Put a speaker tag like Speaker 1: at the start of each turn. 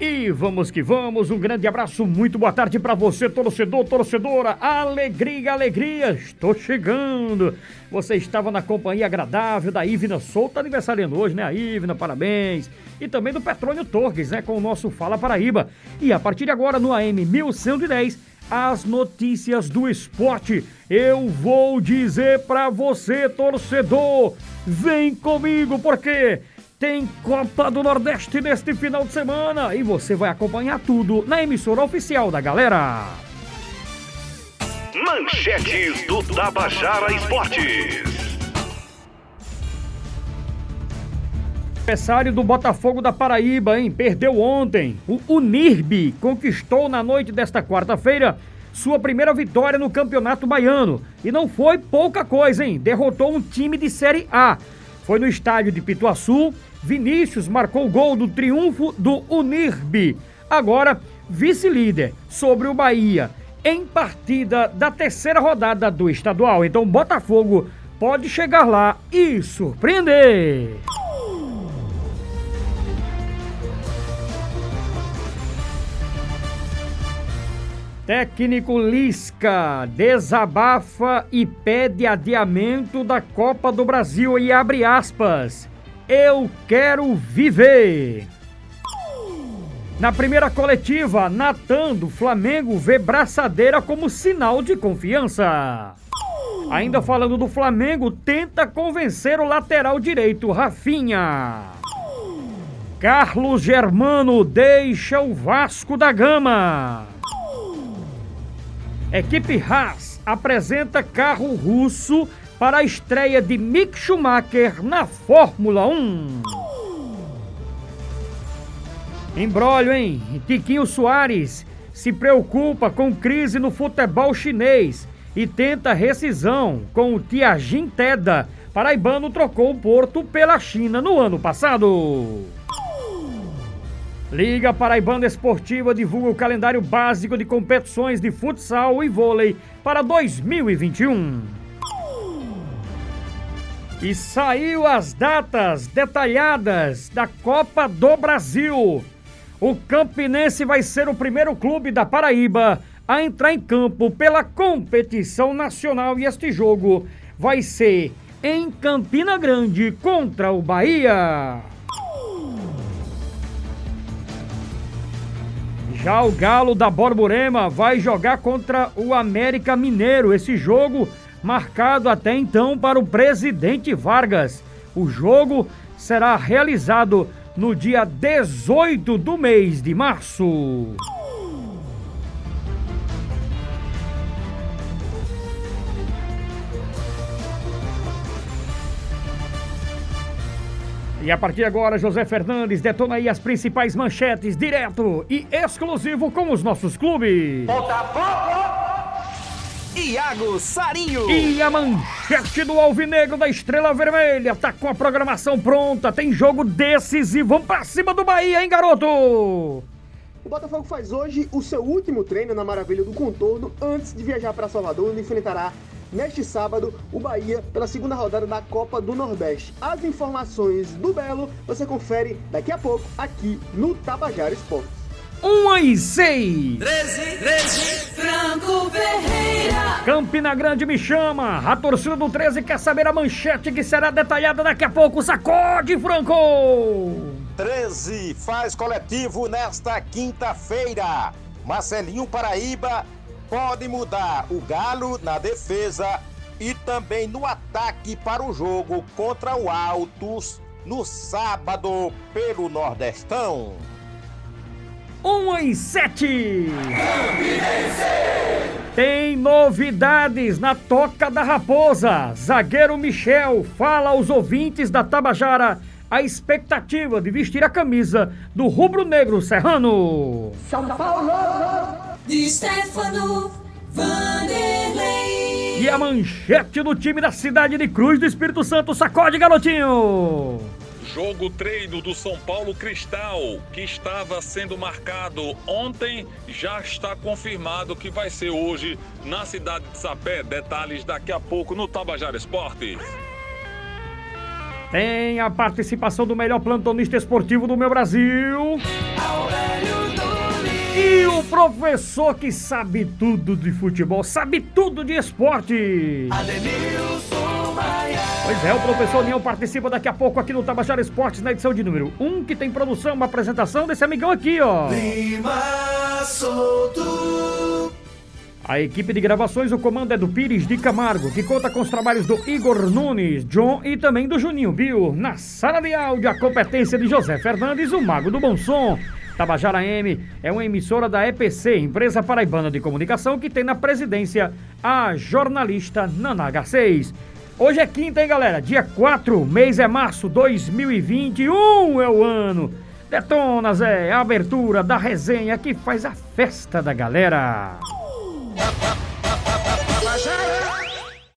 Speaker 1: E vamos que vamos, um grande abraço, muito boa tarde para você, torcedor, torcedora. Alegria, alegria, estou chegando. Você estava na companhia agradável da Ivna Souto, aniversariando hoje, né? A Ivna, parabéns. E também do Petrônio Torres, né? Com o nosso Fala Paraíba. E a partir de agora, no AM 1110, as notícias do esporte. Eu vou dizer para você, torcedor, vem comigo, porque tem Copa do Nordeste neste final de semana e você vai acompanhar tudo na emissora oficial da galera.
Speaker 2: Manchetes do Tabajara Esportes.
Speaker 1: Aniversário do Botafogo da Paraíba, hein? Perdeu ontem. O Unirbe conquistou na noite desta quarta-feira sua primeira vitória no Campeonato Baiano. E não foi pouca coisa, hein? Derrotou um time de Série A. Foi no estádio de Pituaçu Vinícius marcou o gol do triunfo do Unirbe. Agora, vice-líder sobre o Bahia em partida da terceira rodada do estadual. Então, Botafogo pode chegar lá e surpreender. Técnico Lisca desabafa e pede adiamento da Copa do Brasil e abre aspas. Eu quero viver. Na primeira coletiva, Natan do Flamengo vê braçadeira como sinal de confiança. Ainda falando do Flamengo, tenta convencer o lateral direito, Rafinha. Carlos Germano deixa o Vasco da Gama. Equipe Haas apresenta carro russo para a estreia de Mick Schumacher na Fórmula 1. Embrólio, hein? Tiquinho Soares se preocupa com crise no futebol chinês e tenta rescisão com o Tianjin Teda. Paraibano trocou o Porto pela China no ano passado. Liga Paraibana Esportiva divulga o calendário básico de competições de futsal e vôlei para 2021. E saiu as datas detalhadas da Copa do Brasil. O Campinense vai ser o primeiro clube da Paraíba a entrar em campo pela competição nacional e este jogo vai ser em Campina Grande contra o Bahia. Já o Galo da Borborema vai jogar contra o América Mineiro. Esse jogo marcado até então para o presidente Vargas. O jogo será realizado no dia 18 do mês de março. E a partir de agora, José Fernandes detona aí as principais manchetes, direto e exclusivo com os nossos clubes. Botafogo!
Speaker 3: Iago Sarinho.
Speaker 1: E a manchete do Alvinegro da Estrela Vermelha tá com a programação pronta. Tem jogo decisivo. Vamos pra cima do Bahia, hein, garoto?
Speaker 4: O Botafogo faz hoje o seu último treino na Maravilha do Contorno antes de viajar para Salvador, onde enfrentará neste sábado o Bahia pela segunda rodada da Copa do Nordeste. As informações do Belo você confere daqui a pouco aqui no Tabajara Esportes.
Speaker 1: 1 e 6.
Speaker 5: 13, 13, Franco Ferreira.
Speaker 1: Campina Grande me chama. A torcida do 13 quer saber a manchete que será detalhada daqui a pouco. Sacode, Franco.
Speaker 6: 13 faz coletivo nesta quinta-feira. Marcelinho Paraíba pode mudar o Galo na defesa e também no ataque para o jogo contra o Altos no sábado pelo Nordestão.
Speaker 1: 1 e 7. Tem novidades na Toca da Raposa. Zagueiro Michel fala aos ouvintes da Tabajara a expectativa de vestir a camisa do rubro-negro serrano.
Speaker 5: São Paulo! De Stefano Vanderlei.
Speaker 1: E a manchete do time da cidade de Cruz do Espírito Santo sacode, garotinho.
Speaker 7: Jogo treino do São Paulo Cristal, que estava sendo marcado ontem, já está confirmado que vai ser hoje na cidade de Sapé. Detalhes daqui a pouco no Tabajara Esportes.
Speaker 1: Tem a participação do melhor plantonista esportivo do meu Brasil.
Speaker 5: Aurélio
Speaker 1: professor que sabe tudo de futebol, sabe tudo de esporte. Pois é, o professor Leão participa daqui a pouco aqui no Tabajara Esportes na edição de número 1, que tem produção, uma apresentação desse amigão aqui, ó.
Speaker 5: Lima Solto.
Speaker 1: A equipe de gravações, o comando é do Pires de Camargo, que conta com os trabalhos do Igor Nunes, John e também do Juninho Bill. Na sala de áudio, a competência de José Fernandes, o mago do bom som. Tabajara M é uma emissora da EPC, empresa paraibana de comunicação, que tem na presidência a jornalista Nana Garcês. Hoje é quinta, hein, galera? Dia 4, mês é março 2021 é o ano. Detona, Zé, a abertura da resenha que faz a festa da galera.